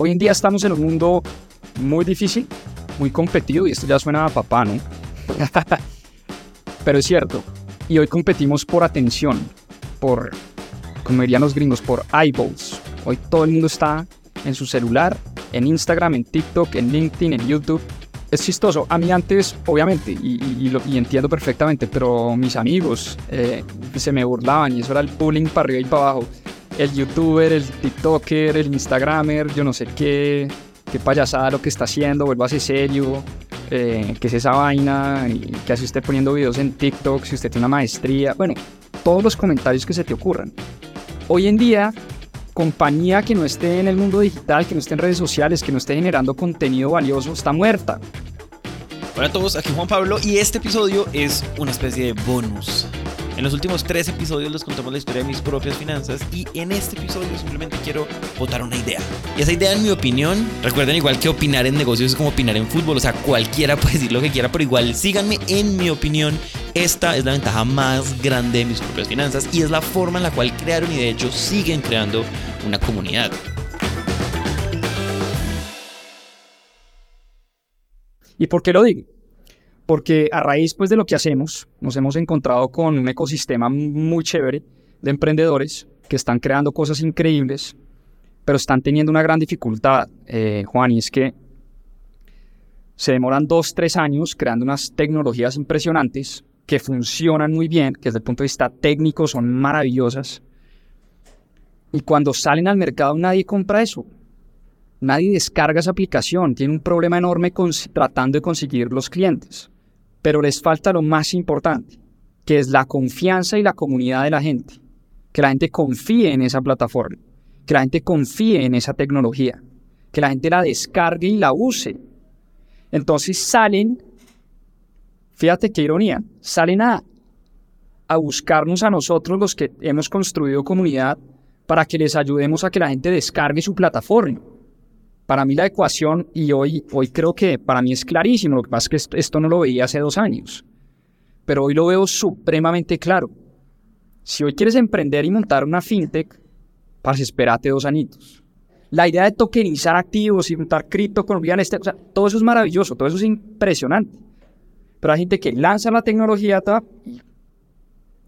Hoy en día estamos en un mundo muy difícil, muy competido, y esto ya suena a papá, ¿no? Pero es cierto, y hoy competimos por atención, por, como dirían los gringos, por eyeballs. Hoy todo el mundo está en su celular, en Instagram, en TikTok, en LinkedIn, en YouTube. Es chistoso. A mí antes, obviamente, y, lo, entiendo perfectamente, pero mis amigos eh, se me burlaban y eso era el bullying para arriba y para abajo. El youtuber, el tiktoker, el instagramer, yo no sé qué, qué payasada lo que está haciendo, vuelvase serio, eh, qué es esa vaina, y qué hace usted poniendo videos en TikTok, si usted tiene una maestría, bueno, todos los comentarios que se te ocurran. Hoy en día compañía que no esté en el mundo digital, que no esté en redes sociales, que no esté generando contenido valioso, está muerta. Hola a todos, aquí Juan Pablo y este episodio es una especie de bonus. En los últimos tres episodios les contamos la historia de mis propias finanzas y en este episodio simplemente quiero votar una idea. Y esa idea, en mi opinión, recuerden igual que opinar en negocios es como opinar en fútbol, o sea, cualquiera puede decir lo que quiera, pero igual síganme en mi opinión. Esta es la ventaja más grande de mis propias finanzas y es la forma en la cual crearon y de hecho siguen creando una comunidad. ¿Y por qué lo digo? Porque a raíz pues, de lo que hacemos, nos hemos encontrado con un ecosistema muy chévere de emprendedores que están creando cosas increíbles, pero están teniendo una gran dificultad, eh, Juan, y es que se demoran dos, tres años creando unas tecnologías impresionantes que funcionan muy bien, que desde el punto de vista técnico son maravillosas, y cuando salen al mercado nadie compra eso. Nadie descarga esa aplicación, tiene un problema enorme tratando de conseguir los clientes pero les falta lo más importante, que es la confianza y la comunidad de la gente. Que la gente confíe en esa plataforma, que la gente confíe en esa tecnología, que la gente la descargue y la use. Entonces salen, fíjate qué ironía, salen a, a buscarnos a nosotros los que hemos construido comunidad para que les ayudemos a que la gente descargue su plataforma. Para mí la ecuación, y hoy, hoy creo que para mí es clarísimo, lo que pasa es que esto no lo veía hace dos años, pero hoy lo veo supremamente claro. Si hoy quieres emprender y montar una fintech, para espérate dos añitos. La idea de tokenizar activos y montar cripto colombiana, este, o sea, todo eso es maravilloso, todo eso es impresionante. Pero hay gente que lanza la tecnología y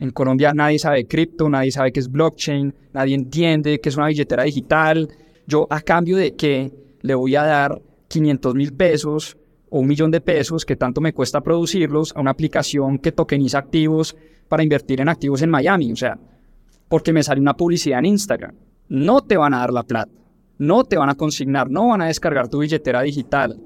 en Colombia nadie sabe cripto, nadie sabe qué es blockchain, nadie entiende qué es una billetera digital. Yo a cambio de que le voy a dar 500 mil pesos o un millón de pesos que tanto me cuesta producirlos a una aplicación que tokeniza activos para invertir en activos en Miami. O sea, porque me sale una publicidad en Instagram. No te van a dar la plata. No te van a consignar. No van a descargar tu billetera digital.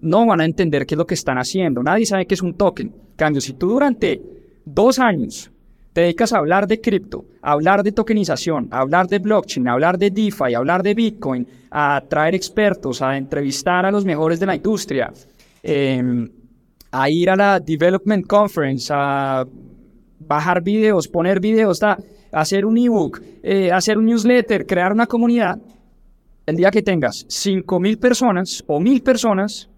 No van a entender qué es lo que están haciendo. Nadie sabe qué es un token. Cambio, si tú durante dos años te dedicas a hablar de cripto, a hablar de tokenización, a hablar de blockchain, a hablar de DeFi, a hablar de Bitcoin, a traer expertos, a entrevistar a los mejores de la industria, em, a ir a la Development Conference, a bajar videos, poner videos, a hacer un ebook, eh, hacer un newsletter, crear una comunidad. El día que tengas 5.000 personas o 1.000 personas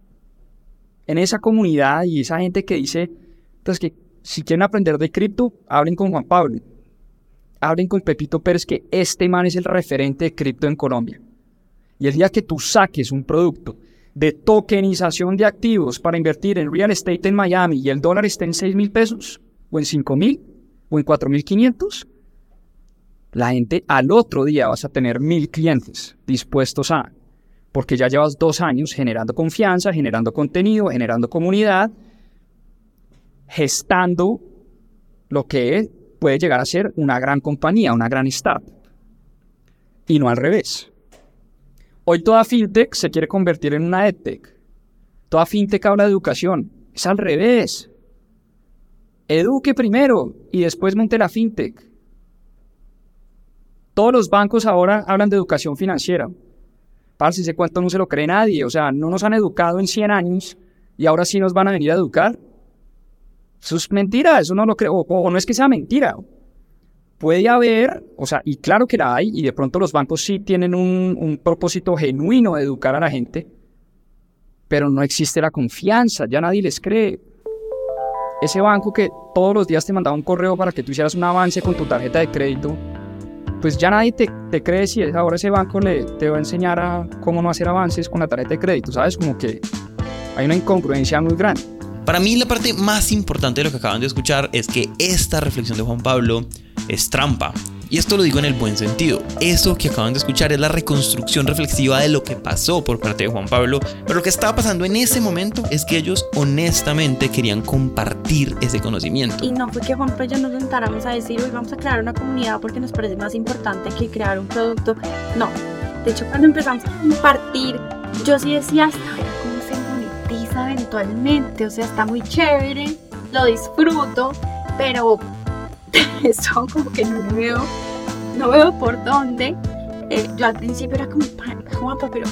en esa comunidad y esa gente que dice, entonces pues, que si quieren aprender de cripto, hablen con Juan Pablo. Hablen con Pepito Pérez, que este man es el referente de cripto en Colombia. Y el día que tú saques un producto de tokenización de activos para invertir en real estate en Miami y el dólar esté en 6 mil pesos, o en 5 mil, o en 4 mil 500, la gente al otro día vas a tener mil clientes dispuestos a, porque ya llevas dos años generando confianza, generando contenido, generando comunidad, gestando lo que puede llegar a ser una gran compañía, una gran startup. Y no al revés. Hoy toda fintech se quiere convertir en una edtech. Toda fintech habla de educación. Es al revés. Eduque primero y después monte la fintech. Todos los bancos ahora hablan de educación financiera. si ese cuento no se lo cree nadie. O sea, no nos han educado en 100 años y ahora sí nos van a venir a educar. Eso es mentira, eso no lo creo, o, no es que sea mentira. Puede haber, o sea, y claro que la hay, y de pronto los bancos sí tienen un, propósito genuino de educar a la gente, pero no existe la confianza, ya nadie les cree. Ese banco que todos los días te mandaba un correo para que tú hicieras un avance con tu tarjeta de crédito, pues ya nadie te, te cree si ahora ese banco le, te va a enseñar a cómo no hacer avances con la tarjeta de crédito, ¿sabes? Como que hay una incongruencia muy grande. Para mí la parte más importante de lo que acaban de escuchar es que esta reflexión de Juan Pablo es trampa. Y esto lo digo en el buen sentido. Eso que acaban de escuchar es la reconstrucción reflexiva de lo que pasó por parte de Juan Pablo. Pero lo que estaba pasando en ese momento es que ellos honestamente querían compartir ese conocimiento. Y no fue que Juan Pablo y yo nos sentáramos a decir, hoy vamos a crear una comunidad porque nos parece más importante que crear un producto. No. De hecho, cuando empezamos a compartir, yo sí decía, hasta eventualmente. O sea, está muy chévere, lo disfruto, pero eso como que no veo, no veo por dónde. Eh, yo al principio era como, guapa, pero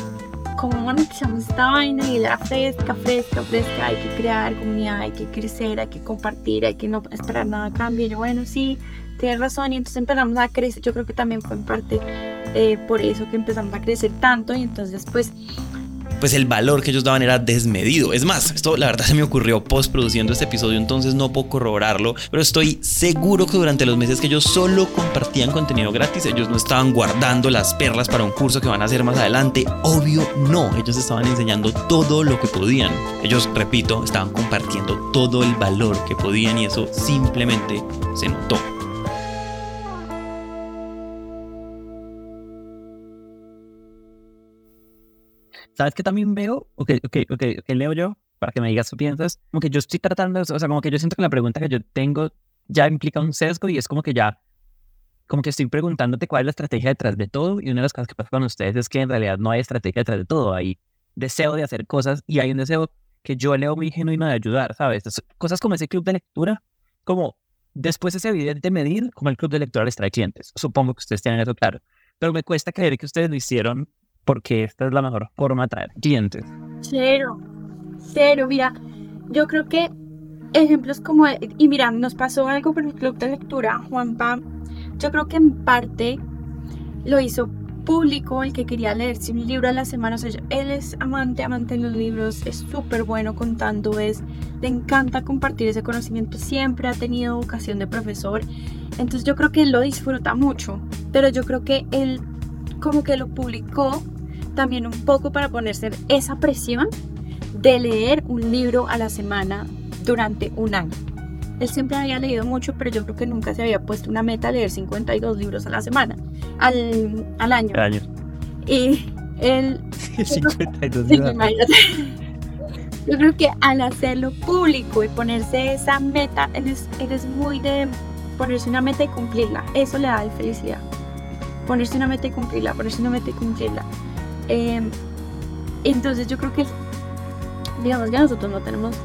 ¿cómo monetizamos esta vaina? Y era fresca, fresca, fresca, hay que crear comunidad, hay que crecer, hay que compartir, hay que no esperar nada a cambio. Y yo, bueno, sí, tienes razón. Y entonces empezamos a crecer. Yo creo que también fue en parte eh, por eso que empezamos a crecer tanto. Y entonces, pues pues el valor que ellos daban era desmedido. Es más, esto la verdad se me ocurrió post produciendo este episodio, entonces no puedo corroborarlo, pero estoy seguro que durante los meses que ellos solo compartían contenido gratis, ellos no estaban guardando las perlas para un curso que van a hacer más adelante. Obvio, no, ellos estaban enseñando todo lo que podían. Ellos, repito, estaban compartiendo todo el valor que podían y eso simplemente se notó. ¿Sabes qué también veo? Ok, ok, ok, okay leo yo para que me digas qué piensas. Como que yo estoy tratando, o sea, como que yo siento que la pregunta que yo tengo ya implica un sesgo y es como que ya, como que estoy preguntándote cuál es la estrategia detrás de todo y una de las cosas que pasa con ustedes es que en realidad no hay estrategia detrás de todo, hay deseo de hacer cosas y hay un deseo que yo leo muy genuino de ayudar, ¿sabes? cosas como ese club de lectura, como después es evidente medir cómo el club de lectura les trae clientes. Supongo que ustedes tienen eso claro, pero me cuesta creer que ustedes lo hicieron porque esta es la mejor forma de atraer clientes. Cero, cero, mira, yo creo que ejemplos como, y mira, nos pasó algo con el club de lectura, Juanpa, yo creo que en parte lo hizo público, el que quería leerse un libro a la semana, o sea, él es amante, amante de los libros, es súper bueno contando, es, le encanta compartir ese conocimiento, siempre ha tenido vocación de profesor, entonces yo creo que él lo disfruta mucho, pero yo creo que él como que lo publicó también un poco para ponerse esa presión de leer un libro a la semana durante un año. Él siempre había leído mucho, pero yo creo que nunca se había puesto una meta de leer 52 libros a la semana, al, al año. año. Y él... 52 libros. Yo creo que al hacerlo público y ponerse esa meta, él es, él es muy de ponerse una meta y cumplirla. Eso le da felicidad. Ponerse una meta y cumplirla, ponerse una meta y cumplirla. Em, entonces yo creo que, digamos que nosotros no tenemos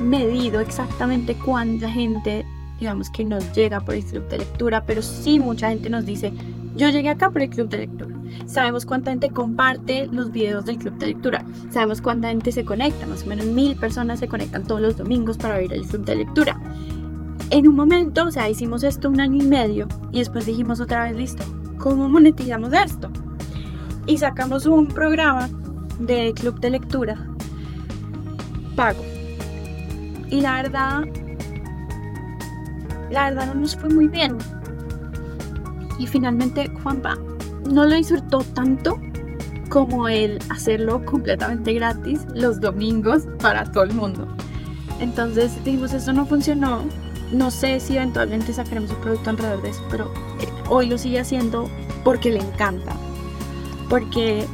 medido exactamente cuánta gente, digamos que nos llega por el club de lectura, pero sí mucha gente nos dice, yo llegué acá por el club de lectura. Sabemos cuánta gente comparte los videos del club de lectura. Sabemos cuánta gente se conecta. Más o menos mil personas se conectan todos los domingos para ver el club de lectura. En un momento, o sea, hicimos esto un año y medio y después dijimos otra vez, listo, ¿cómo monetizamos esto? Y sacamos un programa de club de lectura pago. Y la verdad, la verdad no nos fue muy bien. Y finalmente Juanpa no lo disfrutó tanto como el hacerlo completamente gratis los domingos para todo el mundo. Entonces dijimos, esto no funcionó. No sé si eventualmente sacaremos un producto alrededor de eso, pero eh, hoy lo sigue haciendo porque le encanta porque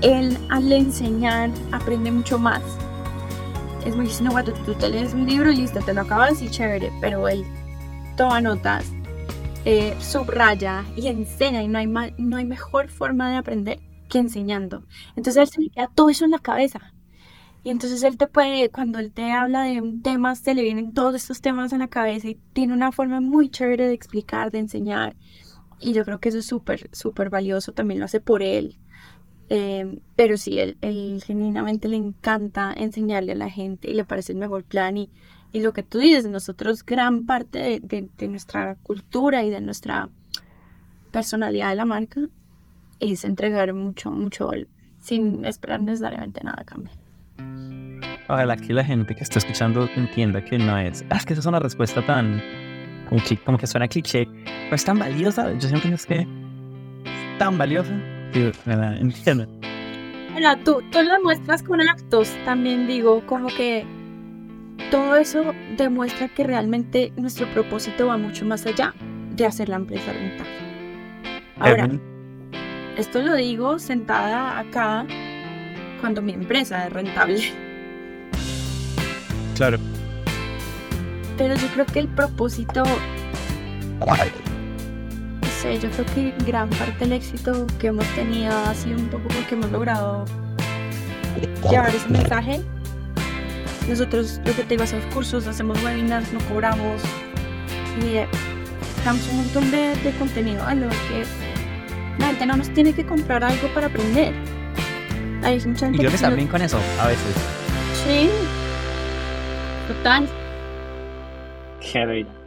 él al enseñar aprende mucho más. Es muy difícil, cuando tú te lees un libro, listo, te lo acabas y chévere, pero él toma notas, eh, subraya y enseña y no hay, no hay mejor forma de aprender que enseñando. Entonces él se le queda todo eso en la cabeza. Y entonces él te puede, cuando él te habla de un tema, se le vienen todos estos temas en la cabeza y tiene una forma muy chévere de explicar, de enseñar. Y yo creo que eso es súper, súper valioso, también lo hace por él. Eh, pero sí, él, genuinamente le encanta enseñarle a la gente y le parece el mejor plan. Y, y lo que tú dices, nosotros gran parte de, de, nuestra cultura y de nuestra personalidad de la marca es entregar mucho, mucho sin esperar necesariamente nada a cambio. Ojalá que la gente que está escuchando entienda que no es, ah, es que esa es una respuesta tan como que, suena cliché, pero es tan valiosa. Yo siempre pienso que tan valiosa. Sí, ¿verdad? Entiendo. Bueno, tú, tú lo muestras con actos, también digo, como que todo eso demuestra que realmente nuestro propósito va mucho más allá de hacer la empresa rentable. Ahora, Evelyn, esto lo digo sentada acá cuando mi empresa es rentable. Claro. Pero yo creo que el propósito, no sé, yo creo que gran parte del éxito que hemos tenido ha sido un poco porque hemos logrado llevar ese mensaje. Nosotros, lo que te digo, hacemos cursos, hacemos webinars, no cobramos y eh, damos un montón de, de contenido a lo que la gente no nos tiene que comprar algo para aprender. Hay mucha gente Y creo que lo- bien con eso, a veces. Sí. Total. Qué bello.